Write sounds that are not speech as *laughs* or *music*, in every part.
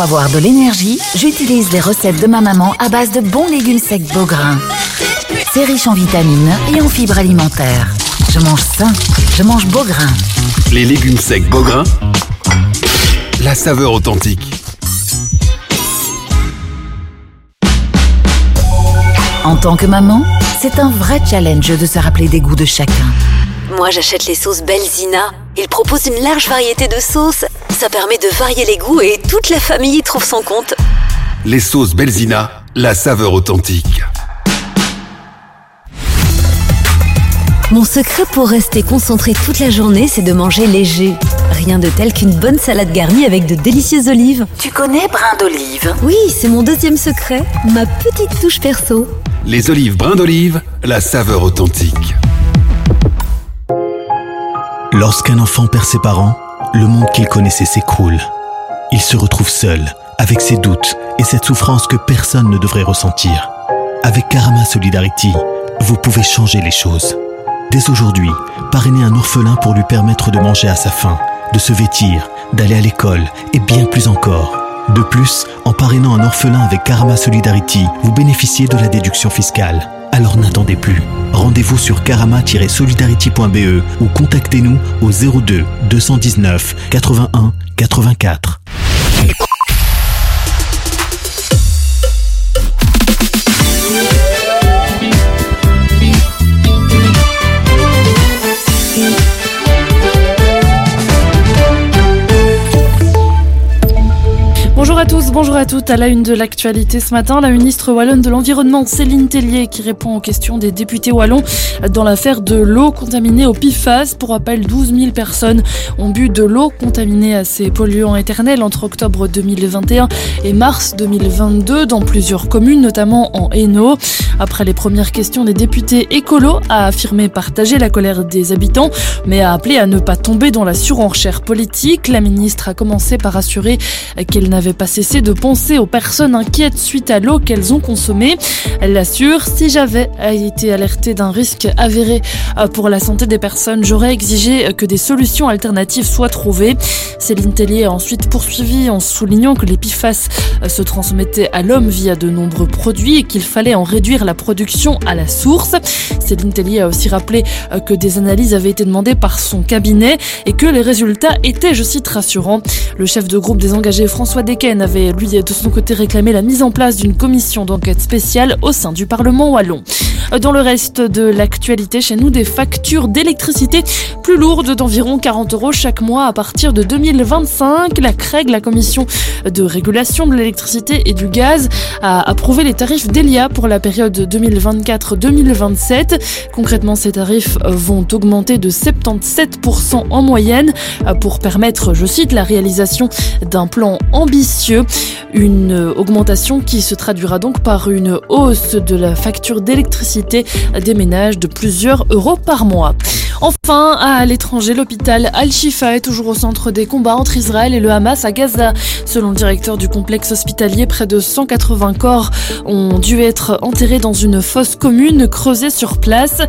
Pour avoir de l'énergie, j'utilise les recettes de ma maman à base de bons légumes secs Beaugrain. C'est riche en vitamines et en fibres alimentaires. Je mange sain, je mange Beaugrain. Les légumes secs Beaugrain, la saveur authentique. En tant que maman, c'est un vrai challenge de se rappeler des goûts de chacun. Moi, j'achète les sauces Belzina. Ils proposent une large variété de sauces. Ça permet de varier les goûts et toute la famille y trouve son compte. Les sauces Belzina, la saveur authentique. Mon secret pour rester concentré toute la journée, c'est de manger léger. Rien de tel qu'une bonne salade garnie avec de délicieuses olives. Tu connais brin d'olive Oui, c'est mon deuxième secret, ma petite touche perso. Les olives brin d'olive, la saveur authentique. Lorsqu'un enfant perd ses parents, le monde qu'il connaissait s'écroule. Il se retrouve seul, avec ses doutes et cette souffrance que personne ne devrait ressentir. Avec Karama Solidarity, vous pouvez changer les choses. Dès aujourd'hui, parrainez un orphelin pour lui permettre de manger à sa faim, de se vêtir, d'aller à l'école et bien plus encore. De plus, en parrainant un orphelin avec Karama Solidarity, vous bénéficiez de la déduction fiscale. Alors n'attendez plus. Rendez-vous sur karama-solidarity.be ou contactez-nous au 02 219 81 84. À à la une de l'actualité ce matin, la ministre wallonne de l'Environnement, Céline Tellier, qui répond aux questions des députés wallons dans l'affaire de l'eau contaminée au PFAS. Pour rappel, 12 000 personnes ont bu de l'eau contaminée à ces polluants éternels entre octobre 2021 et mars 2022 dans plusieurs communes, notamment en Hainaut. Après les premières questions des députés écolos, a affirmé partager la colère des habitants, mais a appelé à ne pas tomber dans la surenchère politique. La ministre a commencé par assurer qu'elle n'avait pas cessé de penser aux personnes inquiètes suite à l'eau qu'elles ont consommée. Elle l'assure, si j'avais été alertée d'un risque avéré pour la santé des personnes, j'aurais exigé que des solutions alternatives soient trouvées. Céline Tellier a ensuite poursuivi en soulignant que les PFAS se transmettaient à l'homme via de nombreux produits et qu'il fallait en réduire la production à la source. Céline Tellier a aussi rappelé que des analyses avaient été demandées par son cabinet et que les résultats étaient, je cite, rassurants. Le chef de groupe des engagés François Desquen avait, lui, de son côté réclamé la mise en place d'une commission d'enquête spéciale au sein du Parlement wallon. Dans le reste de l'actualité, chez nous, des factures d'électricité plus lourdes d'environ 40 euros chaque mois à partir de 2025. La CREG, la commission de régulation de l'électricité et du gaz, a approuvé les tarifs d'Elia pour la période 2024-2027. Concrètement, ces tarifs vont augmenter de 77% en moyenne pour permettre, je cite, la réalisation d'un plan ambitieux. Une augmentation qui se traduira donc par une hausse de la facture d'électricité des ménages de plusieurs euros par mois. Enfin, à l'étranger, l'hôpital Al-Shifa est toujours au centre des combats entre Israël et le Hamas à Gaza. Selon le directeur du complexe hospitalier, près de 180 corps ont dû être enterrés dans une fosse commune creusée sur place.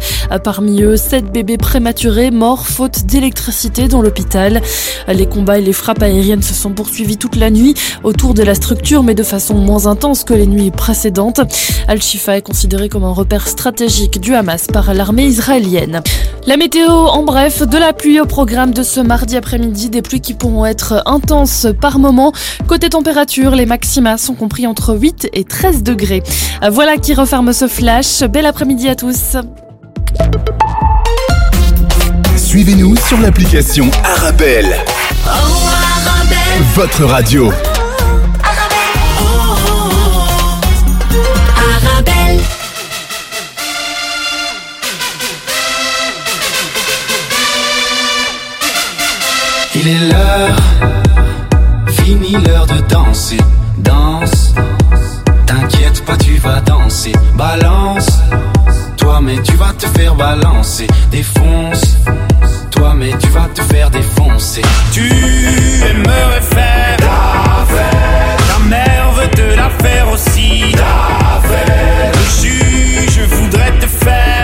Parmi eux, 7 bébés prématurés morts faute d'électricité dans l'hôpital. Les combats et les frappes aériennes se sont poursuivis toute la nuit autour de la structure, mais de façon moins intense que les nuits précédentes. Al-Shifa est considéré comme un repère stratégique du Hamas par l'armée israélienne. La météo, en bref, de la pluie au programme de ce mardi après-midi, des pluies qui pourront être intenses par moment. Côté température, les maxima sont compris entre 8 et 13 degrés. Voilà qui referme ce flash. Bel après-midi à tous. Suivez-nous sur l'application Arabelle. Votre radio. Il est l'heure, fini l'heure de danser, danse. T'inquiète pas, tu vas danser, balance. Toi, mais tu vas te faire balancer, défonce. Toi, mais tu vas te faire défoncer. Tu aimerais faire la fête. Ta mère veut te la faire aussi. La fête. Le juge voudrait te faire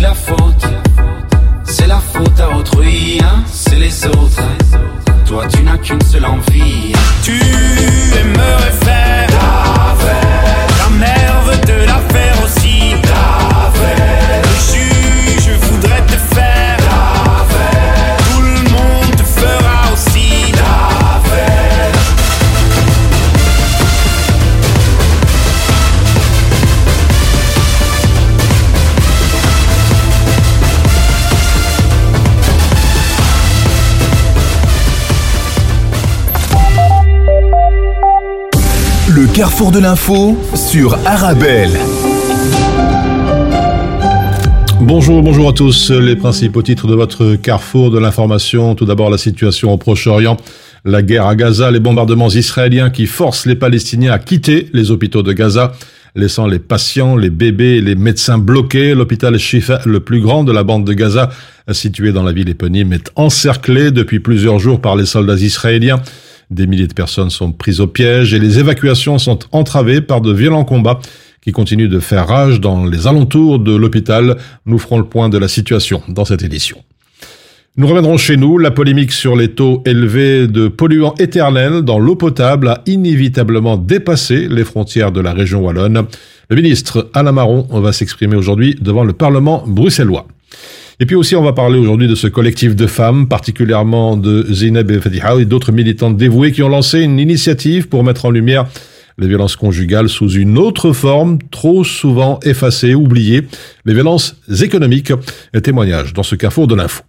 la faute C'est la faute à autrui, hein C'est les autres. Toi, tu n'as qu'une seule envie. Tu aimerais faire carrefour de l'info sur Arabelle. Bonjour, bonjour à tous. Les principaux titres de votre carrefour de l'information. Tout d'abord, la situation au Proche-Orient. La guerre à Gaza, les bombardements israéliens qui forcent les Palestiniens à quitter les hôpitaux de Gaza, laissant les patients, les bébés les médecins bloqués. L'hôpital Shifa, le plus grand de la bande de Gaza, situé dans la ville éponyme, est encerclé depuis plusieurs jours par les soldats israéliens. Des milliers de personnes sont prises au piège et les évacuations sont entravées par de violents combats qui continuent de faire rage dans les alentours de l'hôpital. Nous ferons le point de la situation dans cette édition. Nous reviendrons chez nous. La polémique sur les taux élevés de polluants éternels dans l'eau potable a inévitablement dépassé les frontières de la région wallonne. Le ministre Alain Marron va s'exprimer aujourd'hui devant le Parlement bruxellois. Et puis aussi, on va parler aujourd'hui de ce collectif de femmes, particulièrement de Zineb et Fatiha et d'autres militantes dévouées qui ont lancé une initiative pour mettre en lumière les violences conjugales sous une autre forme, trop souvent effacée, oubliée, les violences économiques. Un témoignage dans ce carrefour de l'info.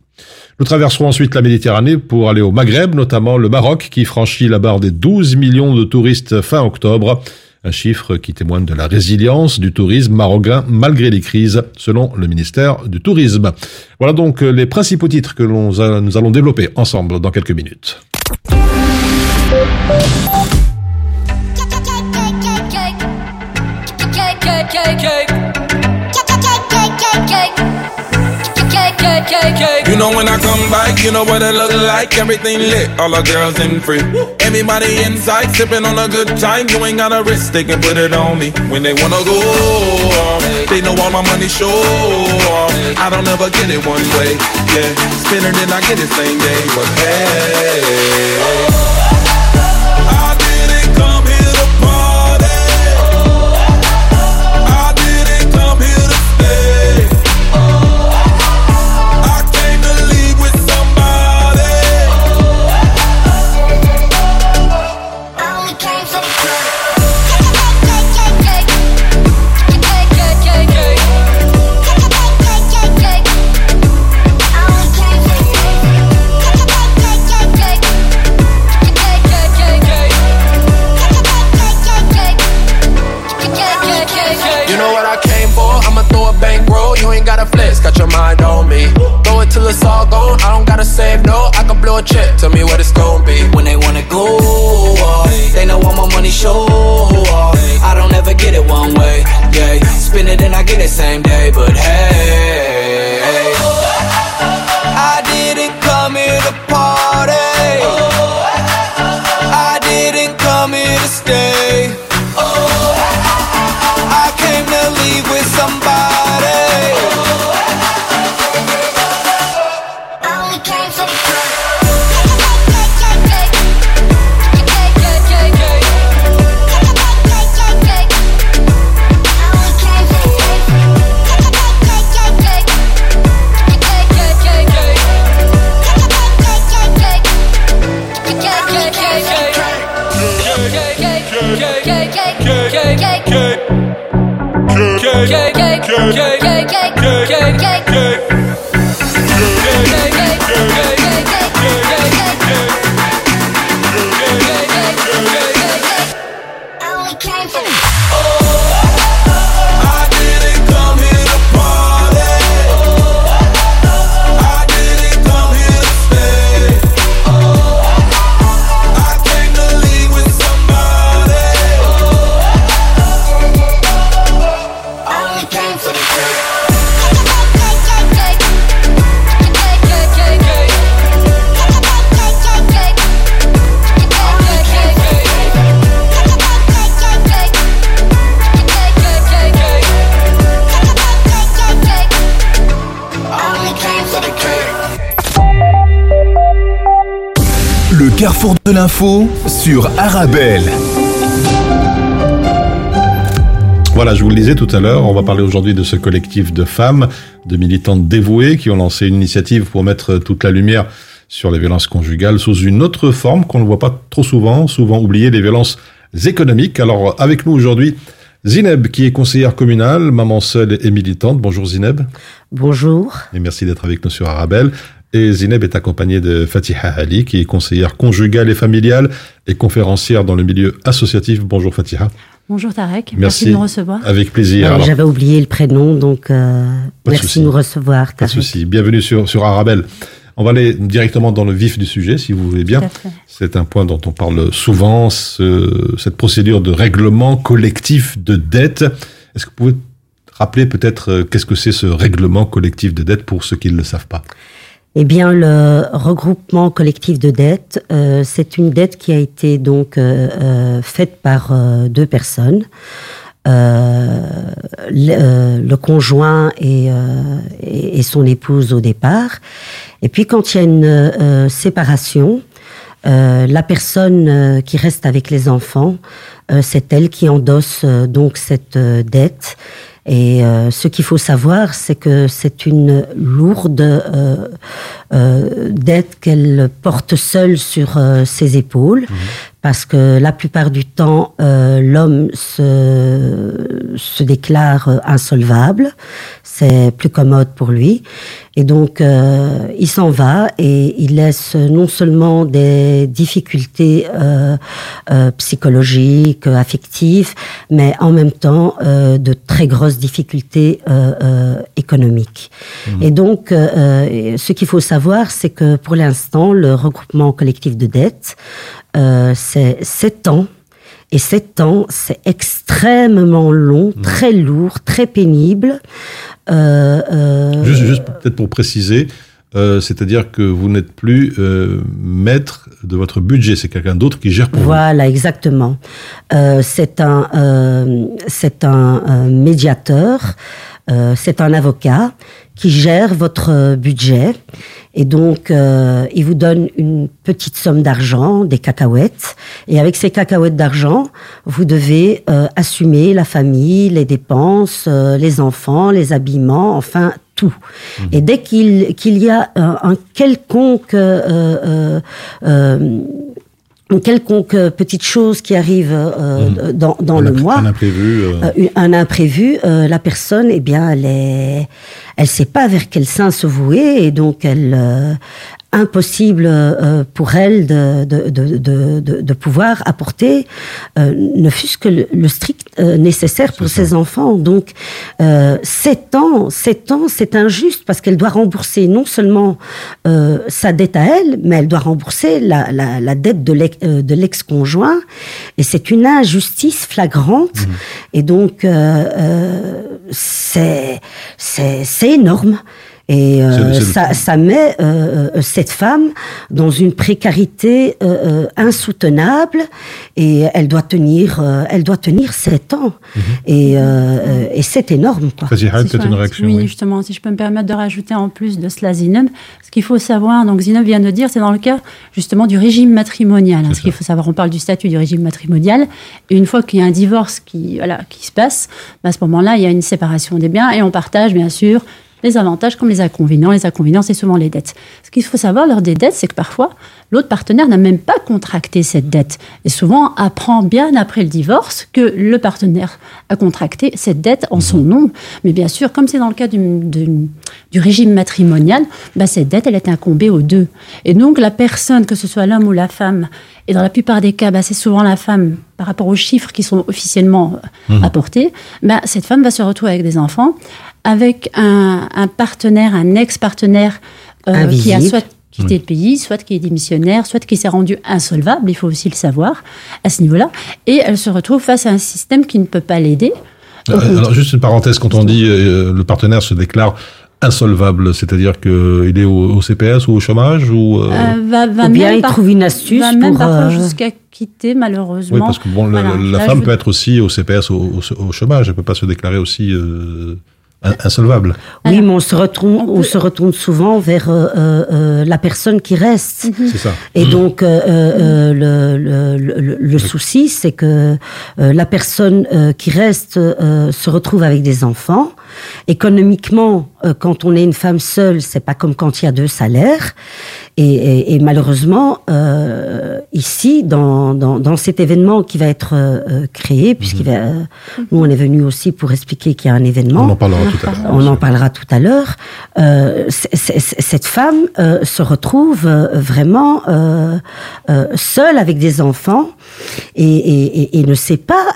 Nous traverserons ensuite la Méditerranée pour aller au Maghreb, notamment le Maroc, qui franchit la barre des 12 millions de touristes fin octobre. Un chiffre qui témoigne de la résilience du tourisme marocain malgré les crises, selon le ministère du Tourisme. Voilà donc les principaux titres que nous allons développer ensemble dans quelques minutes. You know when I come back, you know what it look like. Everything lit, all the girls in free. Everybody inside, sipping on a good time. You ain't got a risk, they can put it on me. When they wanna go they know all my money show off. I don't ever get it one way, yeah. Spin it and I get it same day, but hey. It's all gone. I don't gotta save no. I can blow a check. Tell me what it's gonna be. When they wanna go off, they know all my money show off. I don't ever get it one way, yeah. Spin it and I get it same day, but hey. I didn't come here to party. I didn't come here to stay. L'info sur Arabelle. Voilà, je vous le disais tout à l'heure, on va parler aujourd'hui de ce collectif de femmes, de militantes dévouées qui ont lancé une initiative pour mettre toute la lumière sur les violences conjugales sous une autre forme qu'on ne voit pas trop souvent, souvent oubliée, les violences économiques. Alors avec nous aujourd'hui, Zineb, qui est conseillère communale, maman seule et militante. Bonjour Zineb. Bonjour. Et merci d'être avec nous sur Arabelle. Et Zineb est accompagnée de Fatiha Ali, qui est conseillère conjugale et familiale et conférencière dans le milieu associatif. Bonjour Fatiha. Bonjour Tarek, merci, de nous recevoir. Avec plaisir. Euh, j'avais oublié le prénom, donc euh, merci de nous recevoir. Tarek. Pas de souci. Bienvenue sur, sur Arabelle. On va aller directement dans le vif du sujet, si vous voulez bien. C'est un point dont on parle souvent, ce, cette procédure de règlement collectif de dette. Est-ce que vous pouvez rappeler peut-être euh, qu'est-ce que c'est ce règlement collectif de dette pour ceux qui ne le savent pas? Eh bien, le regroupement collectif de dette, euh, c'est une dette qui a été donc euh, euh faite par euh, deux personnes. Euh, le, le, conjoint et, et, son épouse au départ. Et puis quand il y a une séparation, la personne qui reste avec les enfants, c'est elle qui endosse donc cette dette et euh, ce qu'il faut savoir, c'est que c'est une lourde euh, euh, dette qu'elle porte seule sur ses épaules, mmh. Parce que la plupart du temps, l'homme se, se déclare insolvable. C'est plus commode pour lui. Et donc, euh, il s'en va et il laisse non seulement des difficultés euh, euh, psychologiques, affectives, mais en même temps de très grosses difficultés économiques. Mmh. Et donc, ce qu'il faut savoir, c'est que pour l'instant, le regroupement collectif de dettes, c'est sept ans et sept ans, c'est extrêmement long, mmh. très lourd, très pénible. Euh, euh, juste, juste peut-être pour préciser, euh, c'est-à-dire que vous n'êtes plus euh, maître de votre budget, c'est quelqu'un d'autre qui gère pour voilà, vous. Voilà, exactement. Euh, c'est un, euh, c'est un médiateur, c'est un avocat qui gère votre budget et donc, euh, il vous donne une petite somme d'argent, des cacahuètes. Et avec ces cacahuètes d'argent, vous devez euh, assumer la famille, les dépenses, euh, les enfants, les habillements, enfin tout. Mmh. Et dès qu'il qu'il y a un quelconque euh, euh, une quelconque petite chose qui arrive euh, mmh. dans, dans le mois, un imprévu, euh... un imprévu, la personne, eh bien, elle est, elle sait pas vers quel sein se vouer et donc elle, euh, impossible euh, pour elle de, de, de, de, de pouvoir apporter euh, ne fût-ce que le, strict euh, nécessaire pour ses enfants. Donc, euh, 7 ans, 7 ans, c'est injuste parce qu'elle doit rembourser non seulement euh, sa dette à elle, mais elle doit rembourser la, la, la dette de l'ex-conjoint. et c'est une injustice flagrante. Mmh. Et donc, c'est énorme. Et euh, ça, ça, met euh, euh, cette femme dans une précarité euh, euh insoutenable et elle doit tenir, elle doit tenir sept ans. Mm -hmm. Et, et c'est énorme. Quoi. peut-être une réaction. Oui, oui, justement, si je peux me permettre de rajouter en plus de cela, Zineb, ce qu'il faut savoir, donc Zineb vient de dire, c'est dans le cas justement du régime matrimonial. Hein, ce qu'il faut savoir, on parle du statut du régime matrimonial. Et une fois qu'il y a un divorce qui, voilà, qui se passe, bah, à ce moment-là, il y a une séparation des biens et on partage bien sûr les avantages comme les inconvénients. Les inconvénients, c'est souvent les dettes. Ce qu'il faut savoir lors des dettes, c'est que parfois, l'autre partenaire n'a même pas contracté cette dette. Et souvent, apprend bien après le divorce que le partenaire a contracté cette dette en son nom. Mais bien sûr, comme c'est dans le cas du, du, du régime matrimonial, bah, cette dette, elle est incombée aux deux. Et donc, la personne, que ce soit l'homme ou la femme, et dans la plupart des cas, bah, c'est souvent la femme, par rapport aux chiffres qui sont officiellement mmh. apportés, bah, cette femme va se retrouver avec des enfants avec un, un partenaire, un ex-partenaire euh, qui a soit quitté oui. le pays, soit qui est démissionnaire, soit qui s'est rendu insolvable, il faut aussi le savoir à ce niveau-là, et elle se retrouve face à un système qui ne peut pas l'aider. Euh, alors juste une parenthèse, quand on dit euh, le partenaire se déclare insolvable, c'est-à-dire qu'il est au, au, CPS ou au chômage ou, euh... Euh, va, va ou bien il trouve une astuce va pour même parfois jusqu'à quitter malheureusement. Oui, parce que bon, voilà. la, la femme peut être aussi au CPS au, au, au, chômage, elle peut pas se déclarer aussi. Insolvable. Oui, mais on se retourne, on, se retourne souvent vers euh, euh, euh, la personne qui reste. C'est ça. Et donc le, le, le, le, souci, c'est que la personne qui reste se retrouve avec des enfants. Économiquement, quand on est une femme seule, c'est pas comme quand il y a deux salaires. Et, et, malheureusement, euh, ici, dans, dans, dans, cet événement qui va être euh, créé, puisqu'il va, euh, nous on est venu aussi pour expliquer qu'il y a un événement. On en parlera tout à l'heure. On en parlera tout à l'heure. Euh, cette femme euh, se retrouve vraiment seule avec des enfants et ne sait pas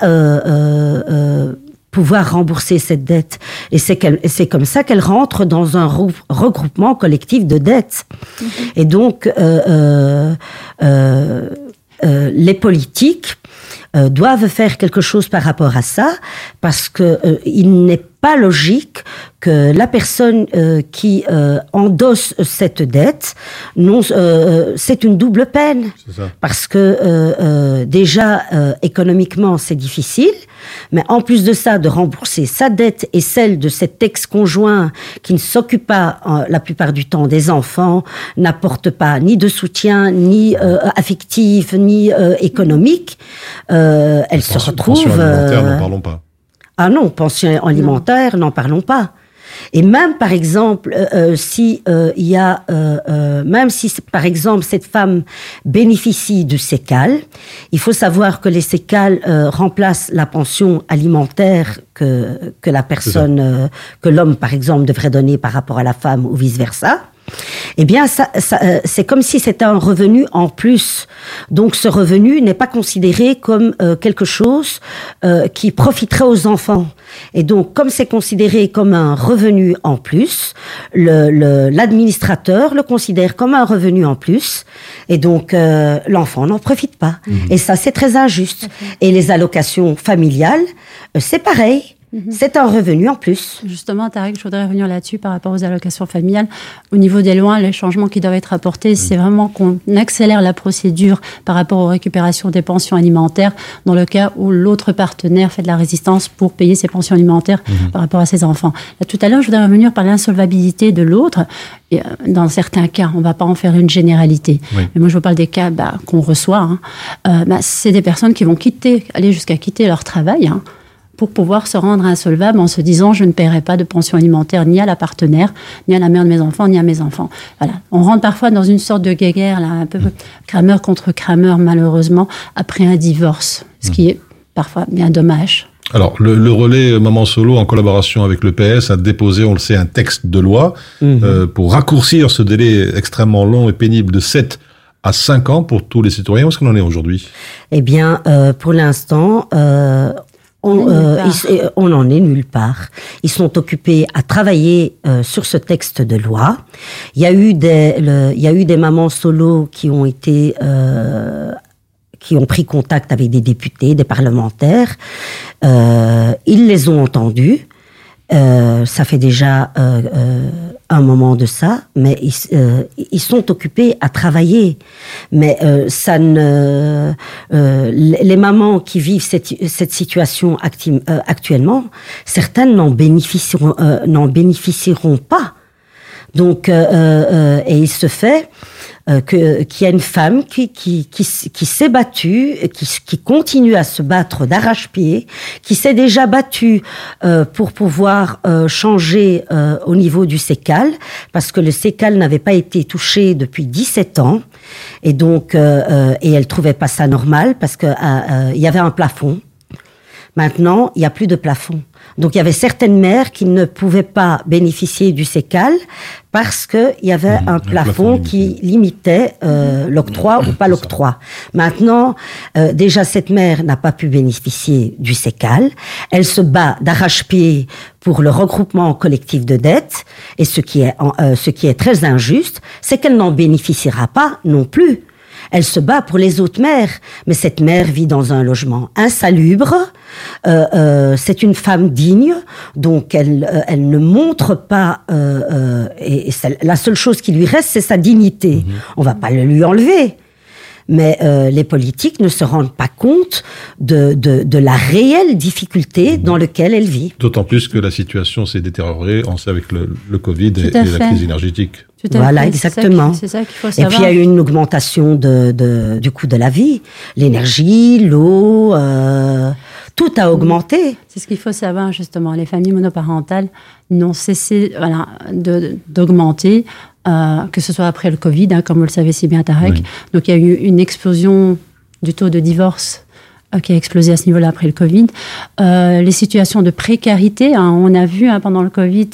pouvoir rembourser cette dette. Et c'est c'est comme ça qu'elle rentre dans un regroupement collectif de dettes. Mhm. Et donc, euh, euh, euh, euh, les politiques euh, doivent faire quelque chose par rapport à ça, parce que euh, il n'est pas logique que la personne euh, qui endosse cette dette, non, c'est une double peine, parce que déjà économiquement c'est difficile, mais en plus de ça, de rembourser sa dette et celle de cet ex-conjoint qui ne s'occupe pas la plupart du temps des enfants, n'apporte pas ni de soutien, ni affectif, ni économique. Euh, elle se retrouve. Pension alimentaire, n'en parlons pas. Ah non, pension alimentaire, n'en parlons pas. Et même par exemple, euh, euh si il y a, même si par exemple cette femme bénéficie du sécal, il faut savoir que les sécales remplacent la pension alimentaire que que la personne, que l'homme par exemple devrait donner par rapport à la femme ou vice versa eh bien, ça, euh, c'est comme si c'était un revenu en plus. Donc, ce revenu n'est pas considéré comme euh, quelque chose euh, qui profiterait aux enfants. Et donc, comme c'est considéré comme un revenu en plus, l'administrateur le, le, considère comme un revenu en plus. Et donc, l'enfant n'en profite pas. Mmh. Et ça, c'est très injuste. Et les allocations familiales, c'est pareil. Mhm. C'est un revenu en plus. Justement, Tariq, je voudrais revenir là-dessus par rapport aux allocations familiales. Au niveau des lois, les changements qui doivent être apportés, mhm. c'est vraiment qu'on accélère la procédure par rapport aux récupérations des pensions alimentaires dans le cas où l'autre partenaire fait de la résistance pour payer ses pensions alimentaires mhm. par rapport à ses enfants. tout à l'heure, je voudrais revenir par l'insolvabilité de l'autre. Euh, dans certains cas, on ne va pas en faire une généralité. Mais moi, je vous parle des cas bah, qu'on reçoit. Hein. Euh, bah, c'est des personnes qui vont quitter, aller jusqu'à quitter leur travail. Hein pour pouvoir se rendre insolvable en se disant je ne paierai pas de pension alimentaire ni à la partenaire, ni à la mère de mes enfants, ni à mes enfants. Voilà. On rentre parfois dans une sorte de guerre, là, un peu crameur contre crameur, malheureusement, après un divorce, ce qui est parfois bien dommage. Alors, le, relais Maman Solo, en collaboration avec le PS, a déposé, on le sait, un texte de loi mhm. euh, pour raccourcir ce délai extrêmement long et pénible de 7 à 5 ans pour tous les citoyens. Où est-ce qu'on en est aujourd'hui? Eh bien, euh, pour l'instant, euh, on, euh, on n'en est nulle part. Ils sont occupés à travailler euh, sur ce texte de loi. Il y a eu des, il y a eu des mamans solo qui ont été euh, qui ont pris contact avec des députés, des parlementaires. Euh, ils les ont entendus. Euh, ça fait déjà euh, euh, un moment de ça, mais ils, ils, sont occupés à travailler. Mais ça ne, les mamans qui vivent cette, cette situation actuellement, certaines n'en bénéficieront, n'en bénéficieront pas. Donc, et il se fait euh, qu'il y a une femme qui, qui, qui, s'est battue, qui, qui continue à se battre d'arrache-pied, qui s'est déjà battue euh, pour pouvoir euh, changer euh, au niveau du sécal, parce que le sécal n'avait pas été touché depuis 17 ans, et donc euh, et elle trouvait pas ça normal parce que il y avait un plafond. Maintenant, il n'y a plus de plafond. Donc il y avait certaines mères qui ne pouvaient pas bénéficier du sécal parce qu'il y avait mmh, un, plafond, qui limitait euh, l'octroi ou pas l'octroi. Maintenant, euh, déjà cette mère n'a pas pu bénéficier du sécal. Elle se bat d'arrache-pied pour le regroupement collectif de dettes et ce qui est, euh, ce qui est très injuste, c'est qu'elle n'en bénéficiera pas non plus. Elle se bat pour les autres mères, mais cette mère vit dans un logement insalubre. Euh, euh, c'est une femme digne, donc elle, euh, elle ne montre pas. et, la seule chose qui lui reste, c'est sa dignité. On mhm. On va pas le lui enlever. Mais euh, les politiques ne se rendent pas compte de, de, de la réelle difficulté dans laquelle elle vit. D'autant plus que la situation s'est détériorée, on sait, avec le, le Covid et, et la crise énergétique. Voilà, fait, ça exactement. ça qu'il faut Et savoir. puis il y a eu une augmentation de, de, du coût de la vie, l'énergie, l'eau, euh, tout a augmenté. C'est ce qu'il faut savoir justement. Les familles monoparentales n'ont cessé voilà, de- d'augmenter, euh, que ce soit après le Covid, hein, comme vous le savez si bien Tarek. Oui. Donc il y a eu une explosion du taux de divorce qui a explosé à ce niveau-là après le Covid. Euh, les situations de précarité, hein, on a vu hein, pendant le Covid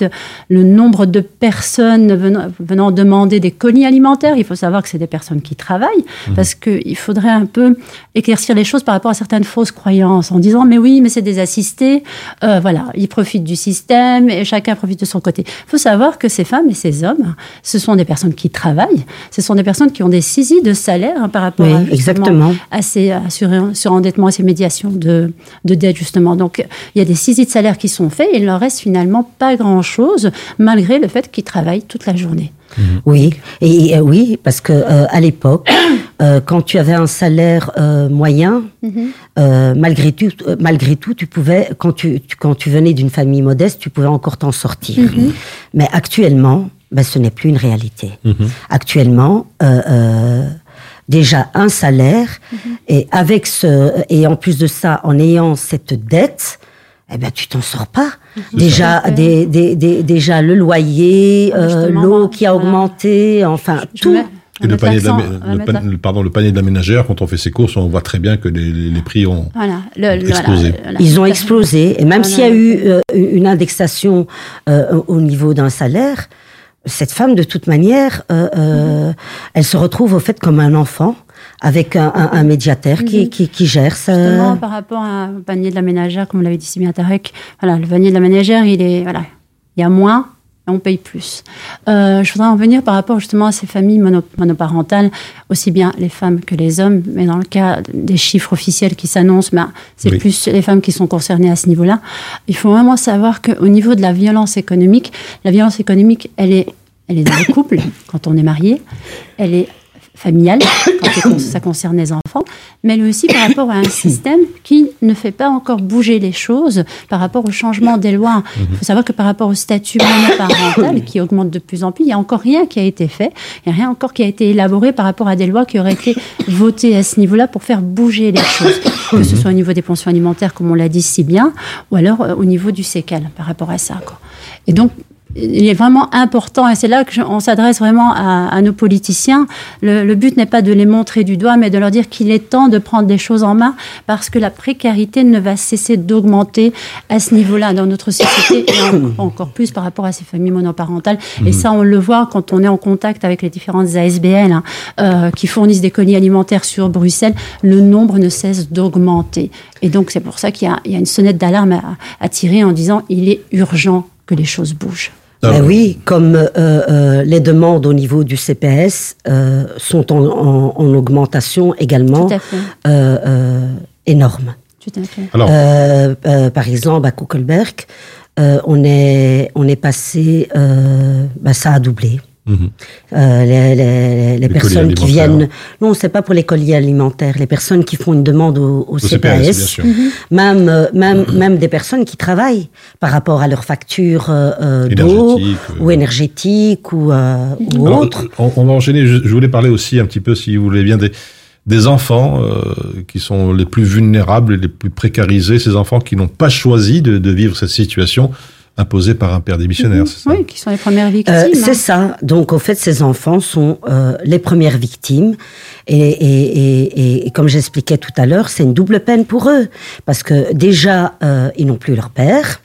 le nombre de personnes venant, venant demander des colis alimentaires. Il faut savoir que c'est des personnes qui travaillent parce qu'il faudrait un peu éclaircir les choses par rapport à certaines fausses croyances en disant mais oui, mais c'est des assistés, euh, voilà, ils profitent du système et chacun profite de son côté. Il faut savoir que ces femmes et ces hommes, ce sont des personnes qui travaillent, ce sont des personnes qui ont des saisies de salaire hein, par rapport Oui, à, exactement. à ces à surendettements et ces médiations de, de dette, justement. Donc, il y a des saisies de salaire qui sont faites et il leur reste finalement pas grand-chose, malgré le fait qu'ils travaillent toute la journée. Oui, et euh, oui, parce que euh, à l'époque, *coughs* euh, quand tu avais un salaire euh, moyen, euh, malgré tout, euh, malgré tout, tu pouvais, quand tu, tu- quand tu venais d'une famille modeste, tu pouvais encore t'en sortir. Mais actuellement, ben, ce n'est plus une réalité. Actuellement, euh, euh, déjà un salaire et avec ce et en plus de ça, en ayant cette dette. Eh ben, tu t'en sors pas. Déjà, ça. des, des, des- déjà le loyer, Ah, euh, justement, l'eau qui a voilà. augmenté, enfin Je tout. Et le panier, de la, le, pan- le- pardon, le panier de la ménagère, quand on fait ses courses, on voit très bien que les, les- prix ont... Voilà, le- Explosé. voilà, voilà. Ils ont explosé. Et même Voilà. s'il y a eu euh, une indexation euh, au niveau d'un salaire, cette femme, de toute manière, euh, euh, elle se retrouve au fait comme un enfant avec un, un- un médiataire qui, qui, qui gère ça. Justement, par rapport à- au panier de la ménagère, comme l'avait dit si bien Tarek, voilà, le panier de la ménagère, il est, voilà, il y a moins, on paye plus. Euh, je voudrais en venir par rapport justement à ces familles mono- monoparentales, aussi bien les femmes que les hommes, mais dans le cas des chiffres officiels qui s'annoncent, ben, c'est Oui. plus les femmes qui sont concernées à ce niveau-là. Il faut vraiment savoir qu'au niveau de la violence économique, la violence économique, elle est, elle est dans le couple, *coughs* quand on est marié, elle est familiale, *coughs* quand ça concerne les enfants, mais elle aussi par rapport à un *coughs* système qui ne fait pas encore bouger les choses par rapport au changement des lois. Il faut savoir que par rapport au statut monoparental qui augmente de plus en plus, il n'y a encore rien qui a été fait, il n'y a rien encore qui a été élaboré par rapport à des lois qui auraient été *coughs* votées à ce niveau-là pour faire bouger les choses, que ce soit au niveau des pensions alimentaires, comme on l'a dit si bien, ou alors euh, au niveau du sécal par rapport à ça. Quoi. Et donc, il est vraiment important, et c'est là qu'on s'adresse vraiment à, à nos politiciens. Le, le but n'est pas de les montrer du doigt, mais de leur dire qu'il est temps de prendre des choses en main, parce que la précarité ne va cesser d'augmenter à ce niveau-là dans notre société, et encore, *coughs* encore plus par rapport à ces familles monoparentales. Et ça, on le voit quand on est en contact avec les différentes ASBL hein, euh, qui fournissent des colis alimentaires sur Bruxelles. Le nombre ne cesse d'augmenter. Et donc, c'est pour ça qu'il y, a- il y a une sonnette d'alarme à, à tirer en disant il est urgent que les choses bougent. Ah, Ben oui, comme euh, euh, les demandes au niveau du CPS euh, sont en, en- en augmentation également Tout à fait. euh, euh, énorme. Tout à fait. Alors, Euh, euh, par exemple, à Kuckelberg, euh, on, est, on est passé, euh, ben, ça a doublé. Mhm. Euh, les, les- les personnes qui viennent, non, c'est pas pour les colis alimentaires, les personnes qui font une demande au, au Au CPS, sûr. même, euh, même, *clears throat* même des personnes qui travaillent par rapport à leur facture euh, euh, d'eau euh. ou énergétique ou, euh, ou Alors, autre. on, on va enchaîner. Je, je voulais parler aussi un petit peu, si vous voulez bien, des, des enfants euh, qui sont les plus vulnérables et les plus précarisés, ces enfants qui n'ont pas choisi de, de vivre cette situation imposée par un père démissionnaire. c'est ça? Oui, qui sont les premières victimes. Euh, hein. c'est ça. Donc, au fait, ces enfants sont euh, les premières victimes. Et, et, et, et- et comme j'expliquais tout à l'heure, c'est une double peine pour eux. Parce que déjà, euh, ils n'ont plus leur père.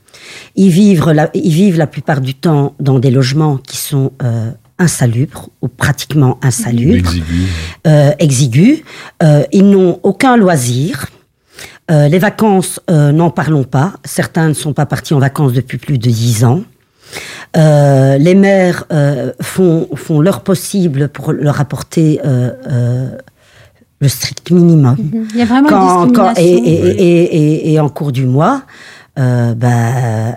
Ils vivent, la, ils vivent la plupart du temps dans des logements qui sont euh, insalubres ou pratiquement insalubres, Exigu. euh, exigus. Euh, ils n'ont aucun loisir. Euh, les vacances, euh, n'en parlons pas. Certains ne sont pas partis en vacances depuis plus de dix ans. Euh, les mères euh, font, font leur possible pour leur apporter euh, euh, le strict minimum. Il y a vraiment Quand- une quand- et, et, et, et, et en cours du mois, euh, bah,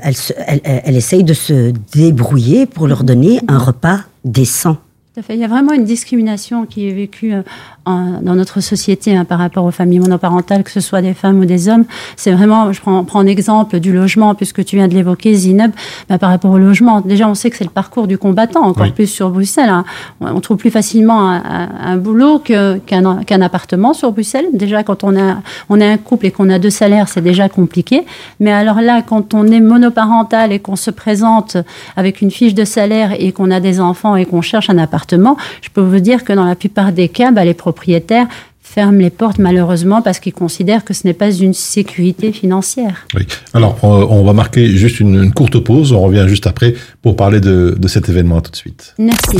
elle, se- elle, elle- elle essaye de se débrouiller pour leur donner un repas décent. Tout à fait. Il y a vraiment une discrimination qui est vécue euh, dans notre société hein, par rapport aux familles monoparentales, que ce soit des femmes ou des hommes. C'est vraiment, je prends, prends un exemple du logement, puisque tu viens de l'évoquer, Zineb, bah, par rapport au logement. Déjà, on sait que c'est le parcours du combattant, encore plus sur Bruxelles. Hein. On trouve plus facilement un, boulot qu'un appartement sur Bruxelles. Déjà, quand on, a, on est un couple et qu'on a deux salaires, c'est déjà compliqué. Mais alors là, quand on est monoparental et qu'on se présente avec une fiche de salaire et qu'on a des enfants et qu'on cherche un appartement, je peux vous dire que dans la plupart des cas, bah, les propriétaires ferment les portes malheureusement parce qu'ils considèrent que ce n'est pas une sécurité financière. Oui. Alors, on va marquer juste une, courte pause. On revient juste après pour parler de, de cet événement. tout de suite. Merci.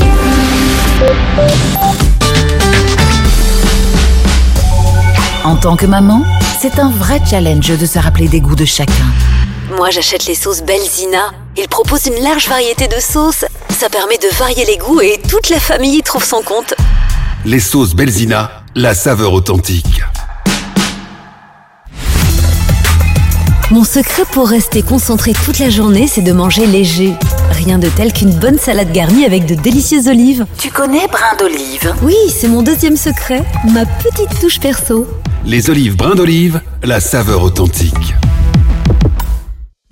En tant que maman, c'est un vrai challenge de se rappeler des goûts de chacun. Moi, j'achète les sauces Belzina. Ils proposent une large variété de sauces. Ça permet de varier les goûts et toute la famille y trouve son compte. Les sauces Belzina, la saveur authentique. Mon secret pour rester concentré toute la journée, c'est de manger léger. Rien de tel qu'une bonne salade garnie avec de délicieuses olives. Tu connais brin d'olive? Oui, c'est mon deuxième secret, ma petite touche perso. Les olives brin d'olive, la saveur authentique.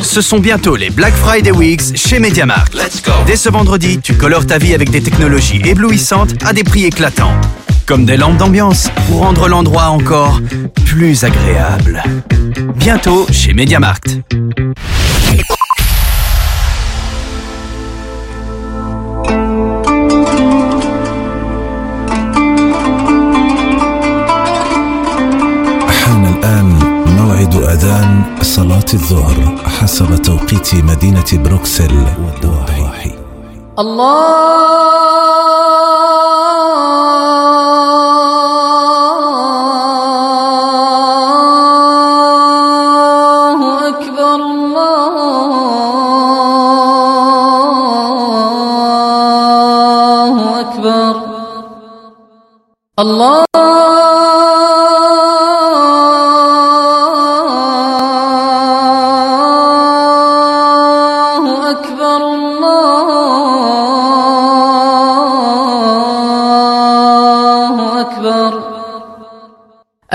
Ce sont bientôt les Black Friday Weeks chez MediaMarkt. Let's. Dès ce vendredi, tu colores ta vie avec des technologies éblouissantes à des prix éclatants. Comme des lampes d'ambiance pour rendre l'endroit encore plus agréable. Bientôt chez MediaMarkt. أذان صلاة الظهر حسب توقيت مدينة بروكسل والضواحي الله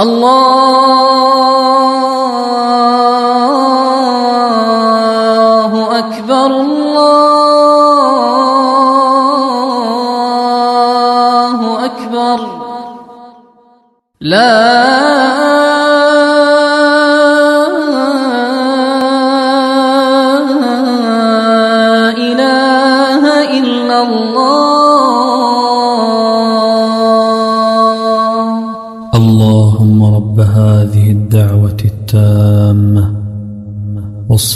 الله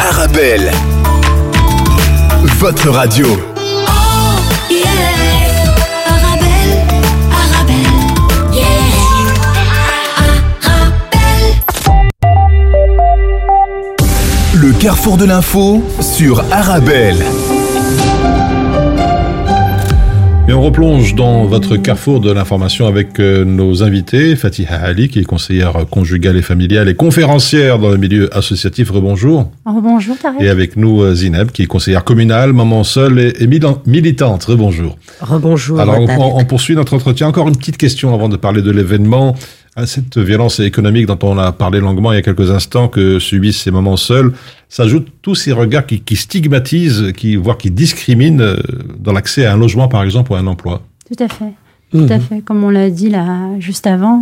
Arabelle. Votre radio. Le carrefour de l'info sur Arabelle. Et on replonge dans votre carrefour de l'information avec euh, nos invités. Fatiha Ali, qui est conseillère conjugale et familiale et conférencière dans le milieu associatif. Rebonjour. Oh, bonjour, Tarek. Et avec nous, euh, Zineb, qui est conseillère communale, maman seule et, militante. Rebonjour. Rebonjour. Alors, on, Tarek. on- on poursuit notre entretien. Encore une petite question avant de parler de l'événement. À Cette violence économique dont on a parlé longuement il y a quelques instants que subissent ces mamans seules, s'ajoutent tous ces regards qui, qui stigmatisent, qui, voire qui discriminent euh, dans l'accès à un logement, par exemple, ou à un emploi. Tout à fait. Tout à fait. Comme on l'a dit là juste avant,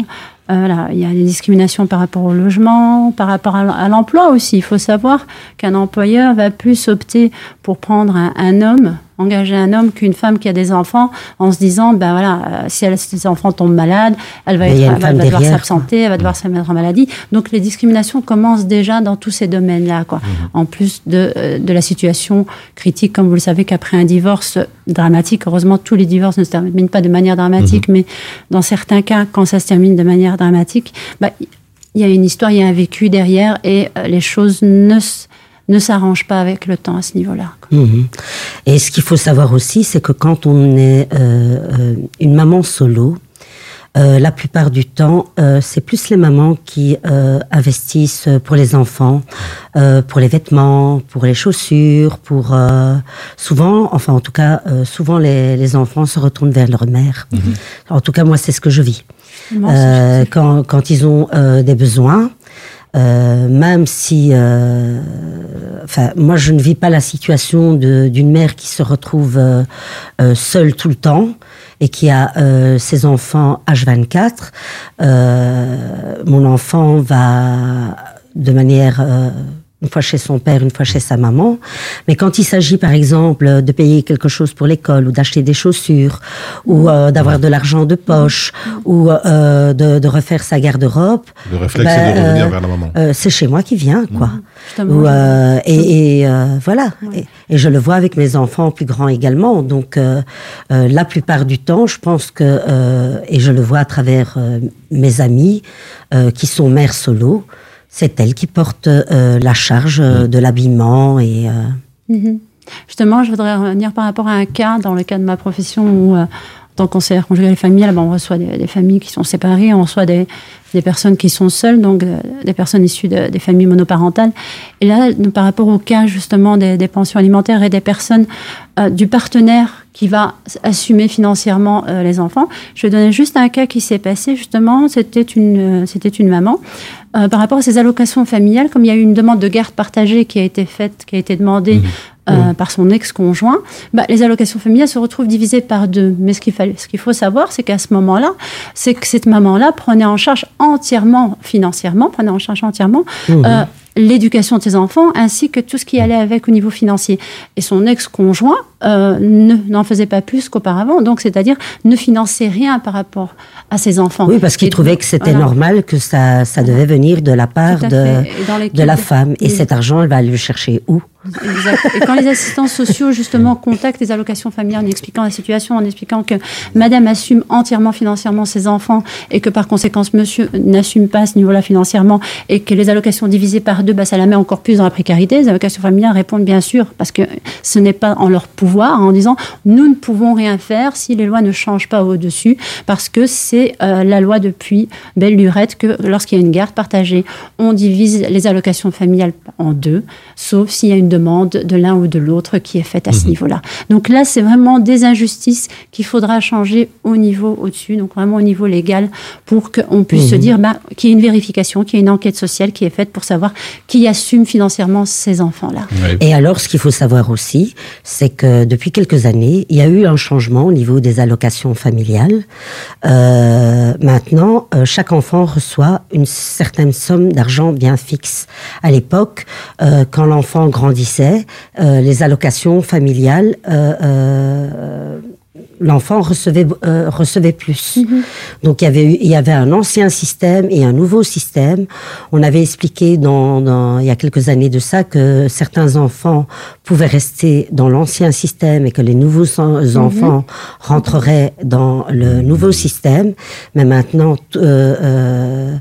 euh, voilà, il y a des discriminations par rapport au logement, par rapport à l'emploi aussi. Il faut savoir qu'un employeur va plus opter pour prendre un, un homme, engager un homme qu'une femme qui a des enfants, en se disant, ben voilà, euh, si elle, ses enfants tombent malades, elle va, être, elle va devoir s'absenter, elle va devoir se mettre en maladie. Donc les discriminations commencent déjà dans tous ces domaines-là, quoi. En plus de, euh, de la situation critique, comme vous le savez, qu'après un divorce dramatique, heureusement tous les divorces ne se terminent pas de manière dramatique, mais dans certains cas, quand ça se termine de manière dramatique, bah, il y a une histoire, il y a un vécu derrière et euh, les choses ne, s- ne s'arrangent pas avec le temps à ce niveau-là. Mhm. Et ce qu'il faut savoir aussi, c'est que quand on est euh, euh, une maman solo, euh, la plupart du temps, euh, c'est plus les mamans qui euh, investissent pour les enfants, euh, pour les vêtements, pour les chaussures, pour euh, souvent, enfin en tout cas, euh, souvent les, les enfants se retournent vers leur mère. En tout cas, moi, c'est ce que je vis. Euh, quand, quand ils ont euh, des besoins, euh, même si, euh, enfin, moi je ne vis pas la situation d'une mère qui se retrouve euh, euh, seule tout le temps et qui a ses enfants H24. Euh, mon enfant va de manière une fois chez son père, une fois chez sa maman. Mais quand il s'agit, par exemple, de payer quelque chose pour l'école ou d'acheter des chaussures ou euh, d'avoir de l'argent de poche ou euh, de, de refaire sa garde-robe, Le réflexe, c'est de ben, revenir euh, vers la maman. euh, c'est chez moi qui vient, quoi. Justement, Ou, euh, et et, euh, voilà. Et, et je le vois avec mes enfants plus grands également. Donc, euh, euh, la plupart du temps, je pense que, euh, et je le vois à travers euh, mes amis euh, qui sont mères solo, c'est elle qui porte euh, la charge euh, de l'habillement et. euh, Mhm. Justement, je voudrais revenir par rapport à un cas, dans le cas de ma profession, où, euh, en tant que conseillère conjugale et familiale, ben, on reçoit des, des familles qui sont séparées, on reçoit des, des personnes qui sont seules, donc euh, des personnes issues de- des familles monoparentales. Et là, par rapport au cas justement des, des pensions alimentaires et des personnes euh, du partenaire qui va assumer financièrement euh, les enfants, je vais donner juste un cas qui s'est passé justement. C'était une, euh, c'était une maman. Euh, par rapport à ces allocations familiales, comme il y a eu une demande de garde partagée qui a été faite, qui a été demandée euh, par son ex-conjoint, bah, les allocations familiales se retrouvent divisées par deux. Mais ce qu'il fallait, ce qu'il faut savoir, c'est qu'à ce moment-là, c'est que cette maman-là prenait en charge entièrement, financièrement, prenait en charge entièrement Mhm. euh, l'éducation de ses enfants ainsi que tout ce qui allait avec au niveau financier. Et son ex-conjoint euh, ne- n'en faisait pas plus qu'auparavant, donc c'est-à-dire ne finançait rien par rapport à ses enfants. Oui, parce qu'il trouvait que c'était voilà. normal que ça, ça devait venir de la part de, de la femme. Et Oui. cet argent, elle va le chercher où? Exact. Et quand les assistants sociaux, justement, *laughs* contactent les allocations familiales en expliquant la situation, en expliquant que madame assume entièrement financièrement ses enfants et que par conséquent, monsieur n'assume pas à ce niveau-là financièrement et que les allocations divisées par deux, bah, ça la met encore plus dans la précarité, les allocations familiales répondent bien sûr parce que ce n'est pas en leur pouvoir en disant nous ne pouvons rien faire si les lois ne changent pas au-dessus parce que c'est euh, la loi depuis belle lurette que lorsqu'il y a une garde partagée, on divise les allocations familiales en deux, sauf s'il y a une demande de l'un ou de l'autre qui est faite à ce Mhm. niveau-là. Donc là, c'est vraiment des injustices qu'il faudra changer au niveau au-dessus, donc vraiment au niveau légal, pour qu'on puisse se Mhm. dire bah, qu'il y ait une vérification, qu'il y ait une enquête sociale qui est faite pour savoir qui assume financièrement ces enfants-là. Et alors, ce qu'il faut savoir aussi, c'est que depuis quelques années, il y a eu un changement au niveau des allocations familiales. Euh, maintenant, euh, chaque enfant reçoit une certaine somme d'argent bien fixe. À l'époque, euh, quand l'enfant grandissait, euh, les allocations familiales, euh, euh, l'enfant recevait, euh, recevait plus. Donc il y avait il y avait un ancien système et un nouveau système. On avait expliqué dans, dans- il y a quelques années de ça que certains enfants pouvaient rester dans l'ancien système et que les nouveaux Mhm. enfants rentreraient dans le nouveau système. Mais maintenant, euh, euh,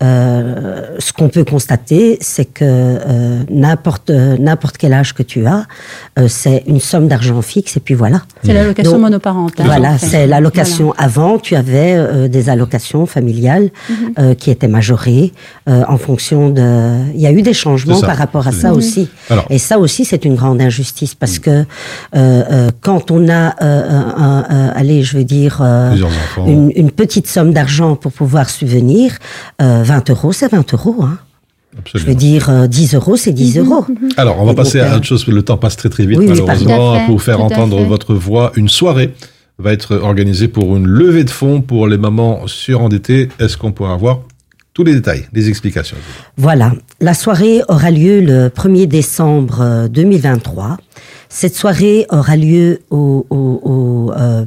ce qu'on peut constater, c'est que euh, n'importe euh, n'importe quel âge que tu as, euh, c'est une somme d'argent fixe et puis voilà. C'est l'allocation Donc, monoparentale. Voilà, en fait. c'est l'allocation. Avant, tu avais euh, des allocations familiales Mhm. euh, qui étaient majorées euh, en fonction de. Il y a eu des changements par rapport à ça Mhm. aussi. Alors. Et ça aussi, c'est une grande injustice parce que euh, euh, quand on a, euh, un- un- un- allez, je veux dire, euh, Plusieurs enfants. une, une petite somme d'argent pour pouvoir subvenir, euh, 20 euros, c'est 20 euros. Hein. Je veux dire, euh, 10 euros, c'est 10 euros. *laughs* Alors, on va Et passer donc, à euh, autre chose, le temps passe très très vite Oui, malheureusement. fait, pour vous faire entendre votre voix, une soirée va être organisée pour une levée de fonds pour les mamans surendettées. Est-ce qu'on pourra avoir tous les détails, les explications? Voilà, la soirée aura lieu le 1er décembre euh, 2023. Cette soirée aura lieu au, euh,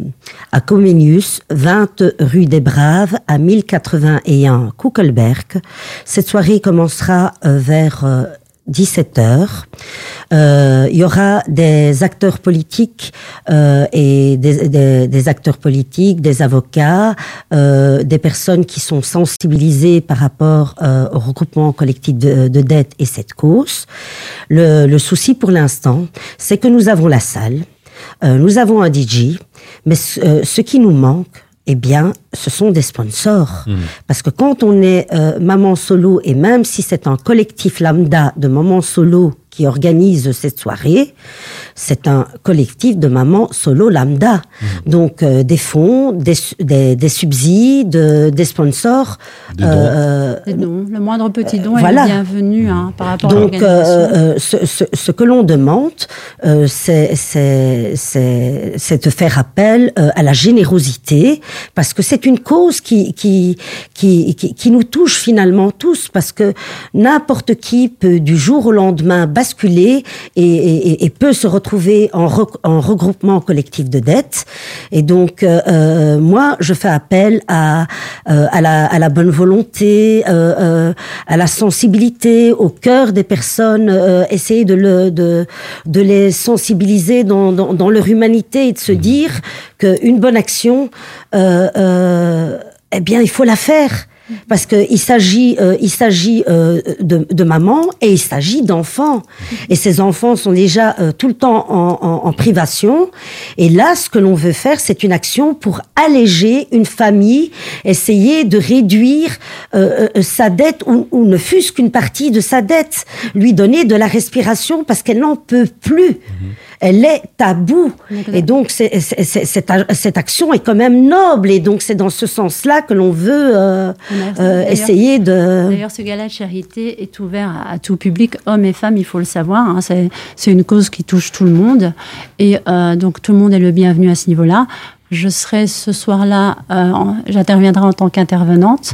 à Comenius, 20 rue des Braves, à 1081 Kuckelberg. Cette soirée commencera euh, vers 17 heures. Euh, il y aura des acteurs politiques euh, et des, des- des acteurs politiques, des avocats, euh, des personnes qui sont sensibilisées par rapport euh, au regroupement collectif de, de dettes et cette cause. Le, le souci pour l'instant, c'est que nous avons la salle, euh, nous avons un DJ, mais ce, euh, ce qui nous manque, eh bien, ce sont des sponsors. Parce que quand on est euh, maman solo, et même si c'est un collectif lambda de mamans solo qui organise cette soirée, c'est un collectif de mamans solo lambda. Donc, euh, des fonds, des, des, des subsides, euh, des sponsors. Des dons. euh, Des dons. Le moindre petit don voilà. est le bienvenu hein, par rapport à l'organisation. euh, euh, ce, ce- ce que l'on demande, euh, c'est c'est- c'est- c'est de faire appel euh, à la générosité, parce que c'est une cause qui, qui, qui, qui, qui nous touche finalement tous, parce que n'importe qui peut du jour au lendemain basculer et, et- et peut se retrouver en, re- en regroupement collectif de dettes. Et donc, euh, euh, moi, je fais appel à, euh, à, la, à la bonne volonté, euh, à la sensibilité, au cœur des personnes, essayer de, le, de, de les sensibiliser dans, dans, dans leur humanité et de se dire qu'une bonne action, eh bien, il faut la faire. Parce qu'il s'agit, euh, il s'agit euh, de, de maman et il s'agit d'enfants. Et ces enfants sont déjà euh, tout le temps en, en, en privation. Et là, ce que l'on veut faire, c'est une action pour alléger une famille, essayer de réduire euh, euh, sa dette ou, ou ne fût-ce qu'une partie de sa dette, lui donner de la respiration parce qu'elle n'en peut plus. Elle est bout. Et donc, cette, action est quand même noble. Et donc, c'est dans ce sens-là que l'on veut euh, euh, essayer de... D'ailleurs, ce gala de charité est ouvert à, à tout public, hommes et femmes, il faut le savoir. hein. c'est, c'est une cause qui touche tout le monde. Et euh, donc, tout le monde est le bienvenu à ce niveau-là. Je serai ce soir-là, euh, en- j'interviendrai en tant qu'intervenante.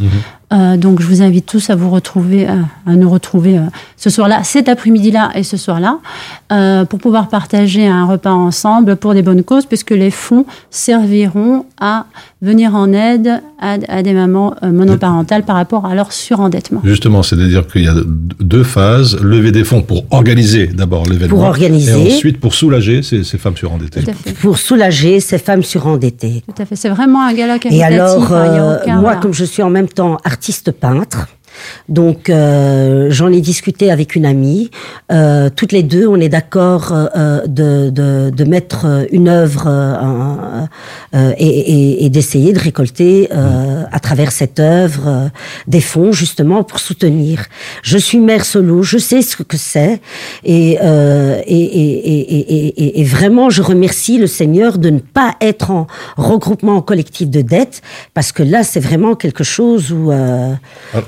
Euh, donc, je vous invite tous à vous retrouver, euh, à nous retrouver euh, ce soir-là, cet après-midi-là et ce soir-là, euh, pour pouvoir partager un repas ensemble pour des bonnes causes, puisque les fonds serviront à venir en aide à, à des mamans euh, monoparentales par rapport à leur surendettement. Justement, c'est-à-dire qu'il y a deux phases. Lever des fonds pour organiser d'abord l'événement. Pour organiser. Et ensuite pour soulager ces, ces femmes surendettées. Tout à fait. pour soulager ces femmes surendettées. Tout à fait. C'est vraiment un gala Et caritatif. alors, hein, euh, moi, comme je suis en même temps artiste peintre, donc euh, j'en ai discuté avec une amie. Euh, toutes les deux, on est d'accord euh, de, de, de mettre une œuvre et, et- et d'essayer de récolter euh, à travers cette œuvre des fonds justement pour soutenir. Je suis mère solo, je sais ce que c'est et, et, et, vraiment je remercie le Seigneur de ne pas être en regroupement collectif de dettes parce que là c'est vraiment quelque chose où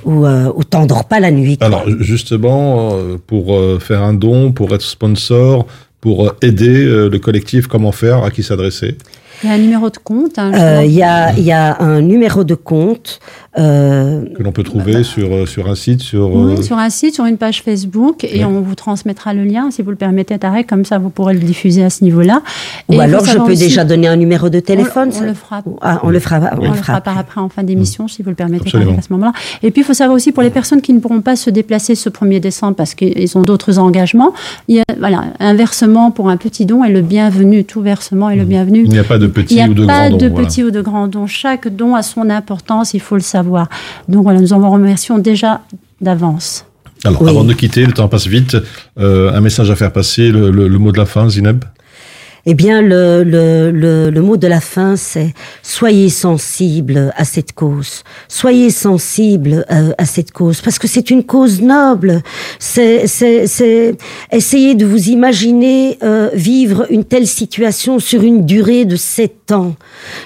où, euh, où t'endors pas la nuit. quoi. Alors justement, euh, pour euh, faire un don, pour être sponsor, pour euh, aider le collectif, comment faire, à qui s'adresser? Il y a un numéro de compte. hein, Euh, y, a, il y a un numéro de compte. Euh, que l'on peut trouver sur, euh, sur un site, sur... Oui, euh, sur un site, sur une page Facebook, et on vous transmettra le lien, si vous le permettez, Tarek, comme ça vous pourrez le diffuser à ce niveau-là. ou Et il alors je peux aussi- déjà donner un numéro de téléphone. On, le fera. Ah, on le fera. On, On, le fera par après en fin d'émission, si vous le permettez. Tarek, à ce moment-là. Et puis, il faut savoir aussi pour les personnes qui ne pourront pas se déplacer ce 1er décembre parce qu'ils ont d'autres engagements, il y a voilà, un versement pour un petit don est le bienvenu. Tout versement est le bienvenu. Il n'y a pas de petit Il n'y a ou de pas grand don. de voilà. petit ou de grand don. Chaque don a son importance, il faut le savoir. Donc voilà, nous en vous remercions déjà d'avance. Alors, Oui. avant de quitter, le temps passe vite. Euh, un message à faire passer, le, le- le mot de la fin, Zineb? Eh bien, le, le, le, le mot de la fin, c'est soyez sensibles à cette cause. Soyez sensibles euh, à cette cause, parce que c'est une cause noble. C'est, c'est, c'est essayez de vous imaginer euh, vivre une telle situation sur une durée de sept ans,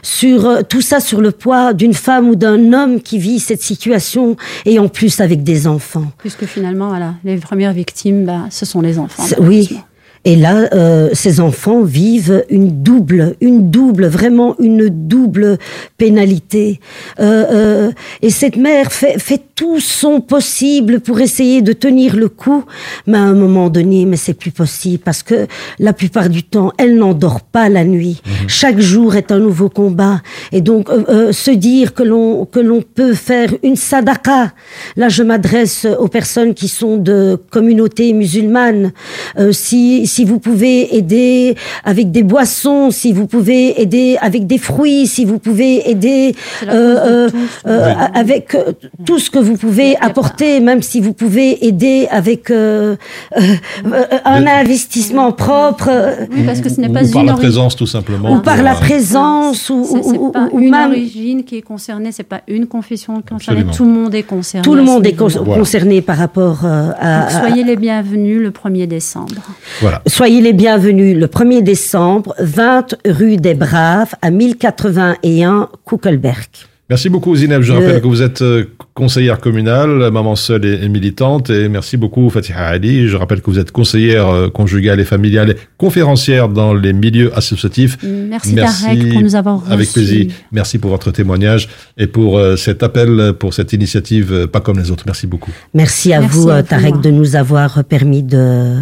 sur euh, tout ça sur le poids d'une femme ou d'un homme qui vit cette situation et en plus avec des enfants. Puisque finalement, voilà, les premières victimes, bah, ce sont les enfants. Oui. Et là, euh, ces enfants vivent une double, une double, vraiment une double pénalité. Euh, euh, et cette mère fait, fait tout son possible pour essayer de tenir le coup, mais à un moment donné, mais c'est plus possible parce que la plupart du temps, elle n'endort pas la nuit. Chaque jour est un nouveau combat. Et donc, euh, euh, se dire que l'on que l'on peut faire une sadaqa. Là, je m'adresse aux personnes qui sont de communautés musulmanes. Euh, si si vous pouvez aider avec des boissons, si vous pouvez aider avec des fruits, si vous pouvez aider la euh, euh, tous, euh, oui. avec euh, tout ce que vous pouvez apporter, même si vous pouvez aider avec euh, euh, euh, un investissement propre. Oui, parce que ce n'est Ou pas par une la ori- présence, tout simplement. ou par la présence, ou, C'est- c'est ou- pas ou une même origine qui est concernée, c'est pas une confession concernée, Absolument. tout le monde est concerné. tout le monde est concerné par rapport euh, à, Donc, à- soyez les bienvenus le 1er décembre. Voilà. Soyez les bienvenus le 1er décembre, 20 rue des Braves, à 1081 Kuckelberg. Merci beaucoup, Zineb. Je Le- rappelle que vous êtes euh, conseillère communale, maman seule et, et militante. Et merci beaucoup, Fatiha Ali. Je rappelle que vous êtes conseillère euh, conjugale et familiale et conférencière dans les milieux associatifs. Merci, Tarek, pour nous avoir Avec reçus. plaisir. Merci pour votre témoignage et pour euh, cet appel, pour cette initiative euh, pas comme les autres. Merci beaucoup. Merci à Merci vous, à vous, Tarek, de nous avoir permis de,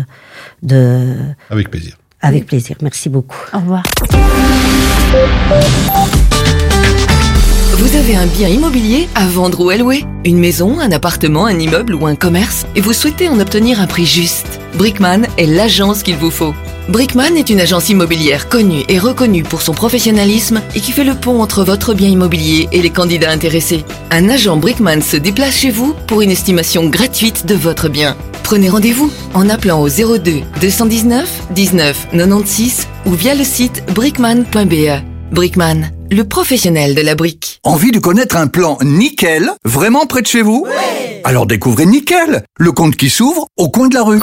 de, Avec plaisir. avec plaisir. Merci beaucoup. Au revoir. Vous avez un bien immobilier à vendre ou à louer? Une maison, un appartement, un immeuble ou un commerce? Et vous souhaitez en obtenir un prix juste? Brickman est l'agence qu'il vous faut. Brickman est une agence immobilière connue et reconnue pour son professionnalisme et qui fait le pont entre votre bien immobilier et les candidats intéressés. Un agent Brickman se déplace chez vous pour une estimation gratuite de votre bien. Prenez rendez-vous en appelant au 02 219 19 96 ou via le site brickman.be. Brickman, le professionnel de la brique. Envie de connaître un plan nickel, vraiment près de chez vous? Alors découvrez Nickel, le compte qui s'ouvre au coin de la rue.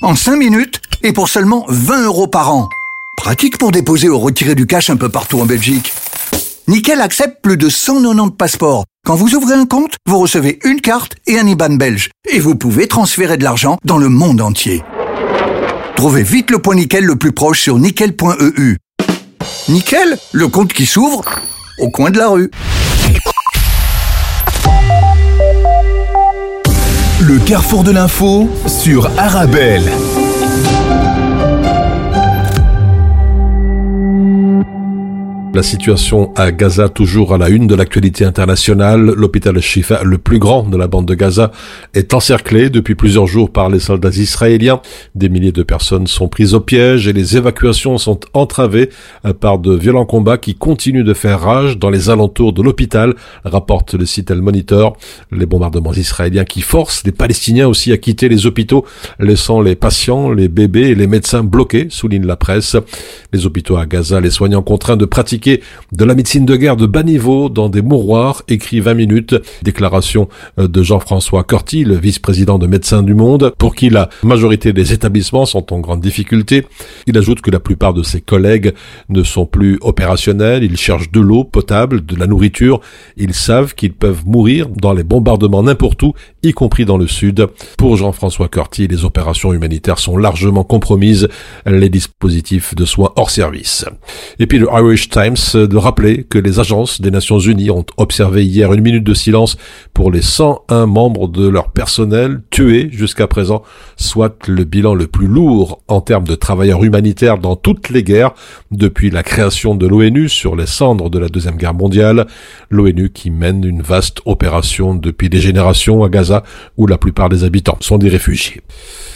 En 5 minutes et pour seulement 20 euros par an. Pratique pour déposer ou retirer du cash un peu partout en Belgique. Nickel accepte plus de 190 passeports. Quand vous ouvrez un compte, vous recevez une carte et un IBAN belge. Et vous pouvez transférer de l'argent dans le monde entier. Trouvez vite le point Nickel le plus proche sur nickel.eu. Nickel, le compte qui s'ouvre au coin de la rue. Le carrefour de l'info sur Arabelle. La situation à Gaza, toujours à la une de l'actualité internationale. L'hôpital Shifa, le plus grand de la bande de Gaza, est encerclé depuis plusieurs jours par les soldats israéliens. Des milliers de personnes sont prises au piège et les évacuations sont entravées par de violents combats qui continuent de faire rage dans les alentours de l'hôpital, rapporte le site El Monitor. Les bombardements israéliens qui forcent les Palestiniens aussi à quitter les hôpitaux, laissant les patients, les bébés et les médecins bloqués, souligne la presse. Les hôpitaux à Gaza, les soignants contraints de pratiquer de la médecine de guerre de bas niveau dans des mouroirs, écrit 20 minutes. Déclaration euh, de Jean-François Corti, le vice-président de Médecins du Monde, pour qui la majorité des établissements sont en grande difficulté. Il ajoute que la plupart de ses collègues ne sont plus opérationnels, ils cherchent de l'eau potable, de la nourriture, ils savent qu'ils peuvent mourir dans les bombardements n'importe où, y compris dans le sud. Pour Jean-François Corti, les opérations humanitaires sont largement compromises, les dispositifs de soins hors service. Et puis le Irish Times de rappeler que les agences des Nations Unies ont observé hier une minute de silence pour les 101 membres de leur personnel tués jusqu'à présent, soit le bilan le plus lourd en termes de travailleurs humanitaires dans toutes les guerres depuis la création de l'ONU sur les cendres de la Deuxième Guerre mondiale, l'ONU qui mène une vaste opération depuis des générations à Gaza où la plupart des habitants sont des réfugiés.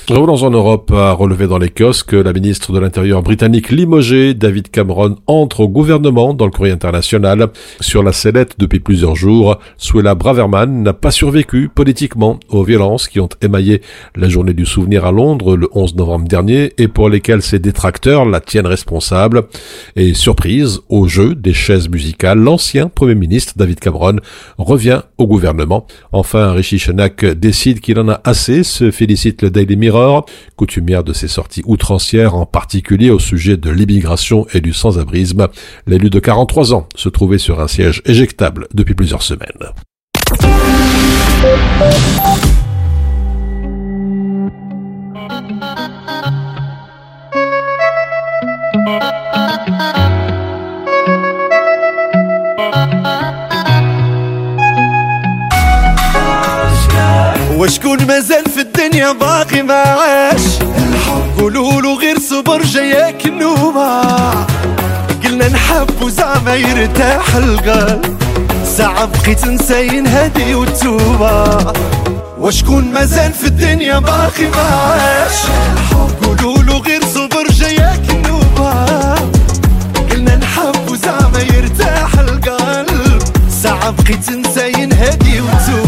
Revenons en Europe à relever dans les kiosques la ministre de l'Intérieur britannique limogée, David Cameron, entre au gouvernement dans le courrier international. Sur la sellette depuis plusieurs jours, Suella Braverman n'a pas survécu politiquement aux violences qui ont émaillé la journée du souvenir à Londres le 11 novembre dernier et pour lesquelles ses détracteurs la tiennent responsable. Et surprise, au jeu des chaises musicales, l'ancien Premier ministre David Cameron revient au gouvernement. Enfin, Rishi Sunak décide qu'il en a assez, se félicite le Daily Mirror coutumière de ses sorties outrancières, en particulier au sujet de l'immigration et du sans-abrisme. L'élu de 43 ans se trouvait sur un siège éjectable depuis plusieurs semaines. وشكون مازال في الدنيا باقي ما عاش قولوا له غير صبر جاياك النوبة قلنا نحب وزعما يرتاح القلب. ساعة بقيت نساين هادي وتوبة وشكون مازال في الدنيا باقي ما عاش قولوا له غير صبر جاياك النوبة. قلنا نحب وزعما يرتاح القلب. ساعة بقيت نساين هادي وتوبة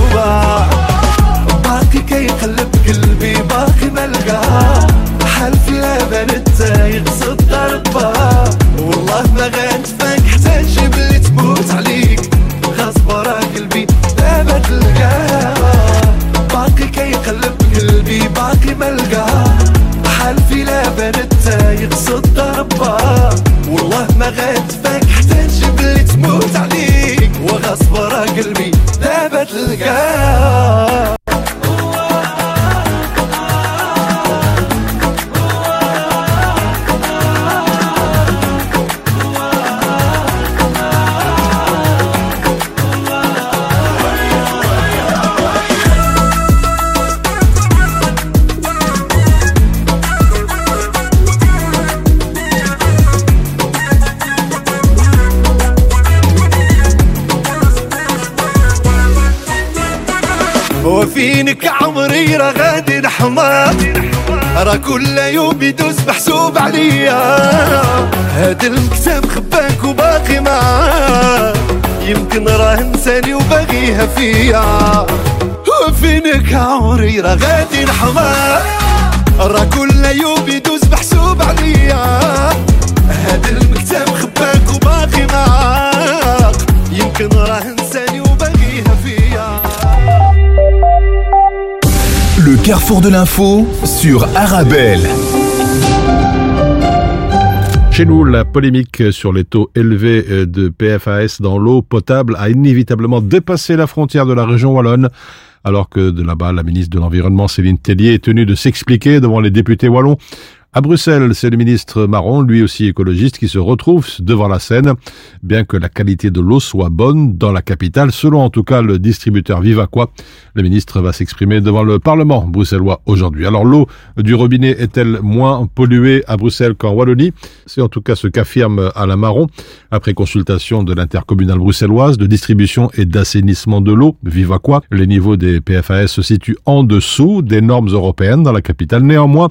Vegas. نحمر راه كل يوم يدوز محسوب عليا هاد المكتب خباك وباقي معاك يمكن راه نساني وباغيها فيا. وفينك عمري راه غادي نحمر راه كل يوم يدوز محسوب عليا هاد المكتب خباك وباقي معاك يمكن راه carrefour de l'info sur Arabelle. Chez nous, la polémique sur les taux élevés euh, de PFAS dans l'eau potable a inévitablement dépassé la frontière de la région wallonne, alors que de là-bas, la ministre de l'Environnement, Céline Tellier, est tenue de s'expliquer devant les députés wallons. À Bruxelles, c'est le ministre Marron, lui aussi écologiste, qui se retrouve devant la scène, bien que la qualité de l'eau soit bonne dans la capitale, selon en tout cas le distributeur Vivaqua. Le ministre va s'exprimer devant le Parlement bruxellois aujourd'hui. Alors l'eau du robinet est-elle moins polluée à Bruxelles qu'en Wallonie? C'est en tout cas ce qu'affirme Alain Marron, après consultation de l'intercommunale bruxelloise de distribution et d'assainissement de l'eau, Vivaqua. Les niveaux des PFAS se situent en dessous des normes européennes dans la capitale. Néanmoins,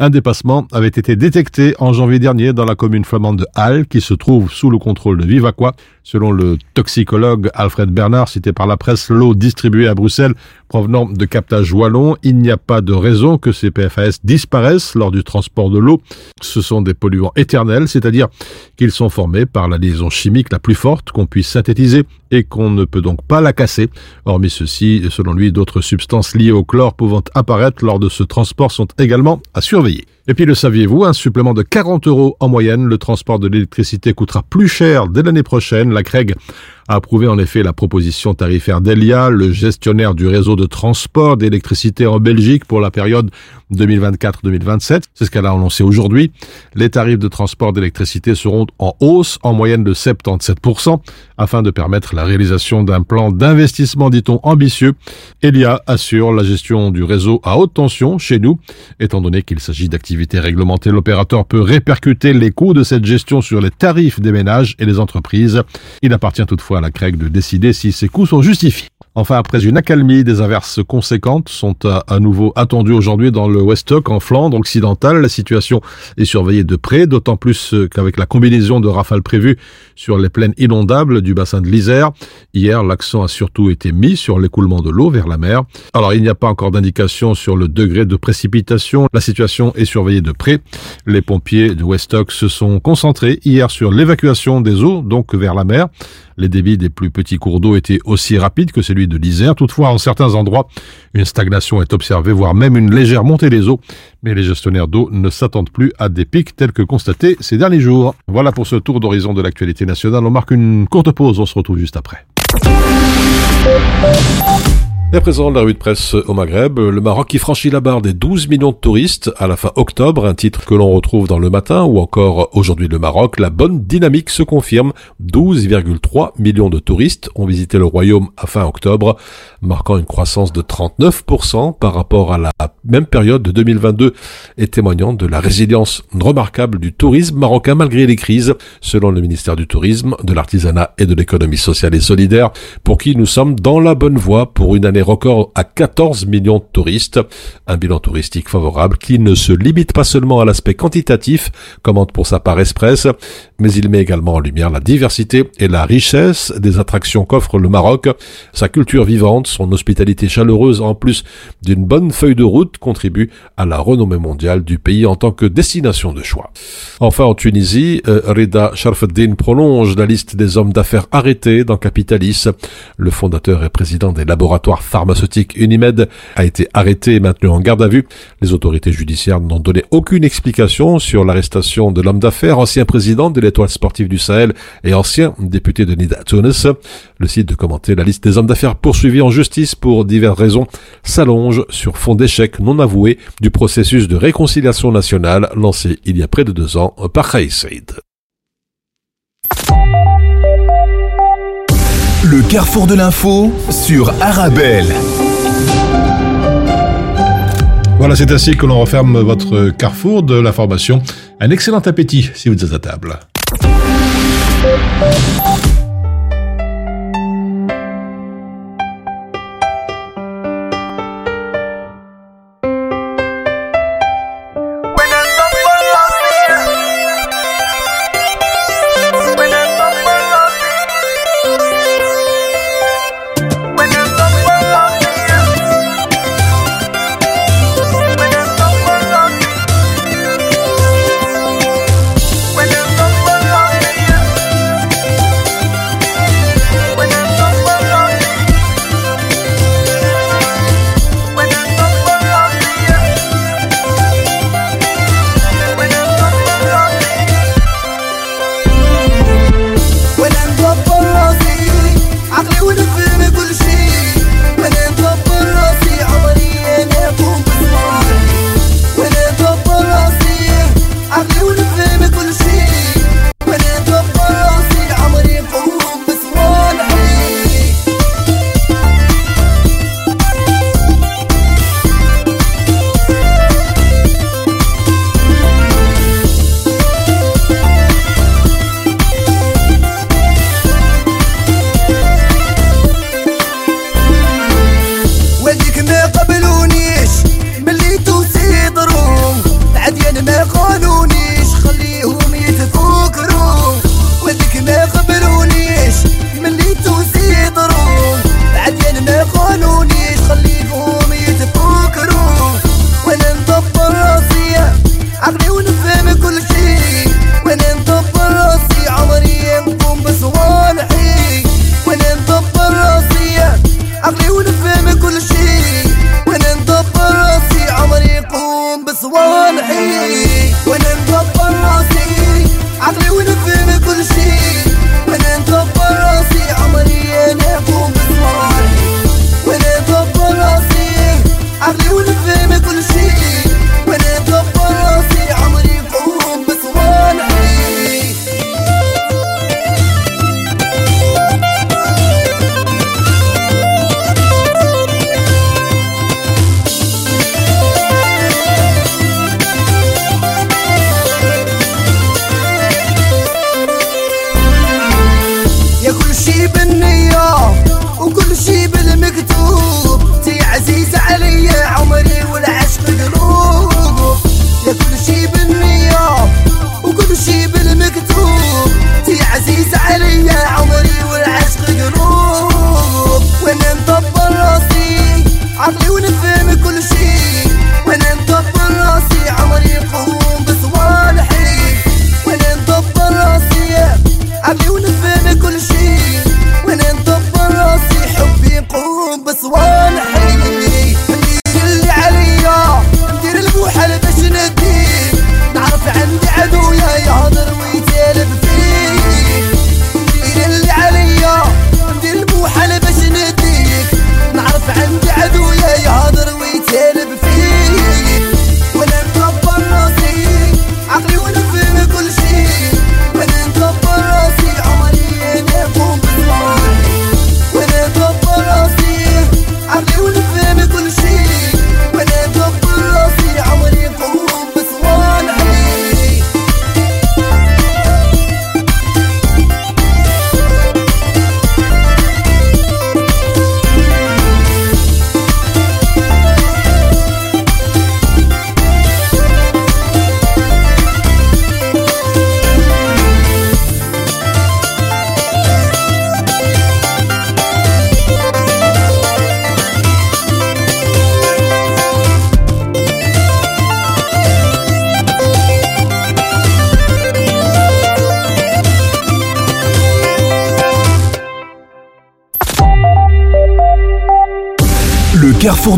un dépassement avait été détecté en janvier dernier dans la commune flamande de Halle, qui se trouve sous le contrôle de Vivaqua. Selon le toxicologue Alfred Bernard, cité par la presse, l'eau distribuée à Bruxelles provenant de captage wallon, il n'y a pas de raison que ces PFAS disparaissent lors du transport de l'eau. Ce sont des polluants éternels, c'est-à-dire qu'ils sont formés par la liaison chimique la plus forte qu'on puisse synthétiser et qu'on ne peut donc pas la casser. Hormis ceci, selon lui, d'autres substances liées au chlore pouvant apparaître lors de ce transport sont également à surveiller. Et puis le saviez-vous, un supplément de 40 euros en moyenne, le transport de l'électricité coûtera plus cher dès l'année prochaine. La CREG a approuvé en effet la proposition tarifaire d'Elia, le gestionnaire du réseau de transport d'électricité en Belgique pour la période 2024-2027. C'est ce qu'elle a annoncé aujourd'hui. Les tarifs de transport d'électricité seront en hausse en moyenne de 77% afin de permettre la réalisation d'un plan d'investissement, dit-on, ambitieux. Elia assure la gestion du réseau à haute tension chez nous. Étant donné qu'il s'agit d'activités réglementées, l'opérateur peut répercuter les coûts de cette gestion sur les tarifs des ménages et des entreprises. Il appartient toutefois à la CREG de décider si ces coûts sont justifiés. Enfin, après une accalmie, des averses conséquentes sont à, à nouveau attendues aujourd'hui dans le Westhock, en Flandre occidentale. La situation est surveillée de près, d'autant plus qu'avec la combinaison de rafales prévues sur les plaines inondables du bassin de l'Isère, hier, l'accent a surtout été mis sur l'écoulement de l'eau vers la mer. Alors, il n'y a pas encore d'indication sur le degré de précipitation. La situation est surveillée de près. Les pompiers de Westhock se sont concentrés hier sur l'évacuation des eaux, donc vers la mer. Les débits des plus petits cours d'eau étaient aussi rapides que celui de l'Isère. Toutefois, en certains endroits, une stagnation est observée, voire même une légère montée des eaux. Mais les gestionnaires d'eau ne s'attendent plus à des pics tels que constatés ces derniers jours. Voilà pour ce tour d'horizon de l'actualité nationale. On marque une courte pause. On se retrouve juste après. Et à présent, la rue de presse au Maghreb, le Maroc qui franchit la barre des 12 millions de touristes à la fin octobre, un titre que l'on retrouve dans le matin ou encore aujourd'hui le Maroc, la bonne dynamique se confirme. 12,3 millions de touristes ont visité le royaume à fin octobre, marquant une croissance de 39% par rapport à la même période de 2022 et témoignant de la résilience remarquable du tourisme marocain malgré les crises, selon le ministère du Tourisme, de l'Artisanat et de l'économie sociale et solidaire, pour qui nous sommes dans la bonne voie pour une année record à 14 millions de touristes. Un bilan touristique favorable qui ne se limite pas seulement à l'aspect quantitatif, commente pour sa part Express, mais il met également en lumière la diversité et la richesse des attractions qu'offre le Maroc, sa culture vivante, son hospitalité chaleureuse en plus d'une bonne feuille de route contribue à la renommée mondiale du pays en tant que destination de choix. Enfin, en Tunisie, euh, Reda Sharfeddin prolonge la liste des hommes d'affaires arrêtés dans Capitalis. Le fondateur et président des laboratoires pharmaceutique Unimed a été arrêté et maintenu en garde à vue. Les autorités judiciaires n'ont donné aucune explication sur l'arrestation de l'homme d'affaires, ancien président de l'étoile sportive du Sahel et ancien député de Nida Tunis. Le site de commenter la liste des hommes d'affaires poursuivis en justice pour diverses raisons s'allonge sur fond d'échec non avoué du processus de réconciliation nationale lancé il y a près de deux ans par Khaïs Saïd. Le carrefour de l'info sur Arabelle. Voilà, c'est ainsi que l'on referme votre carrefour de l'information. Un excellent appétit si vous êtes à table.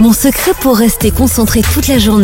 Mon secret pour rester concentré toute la journée,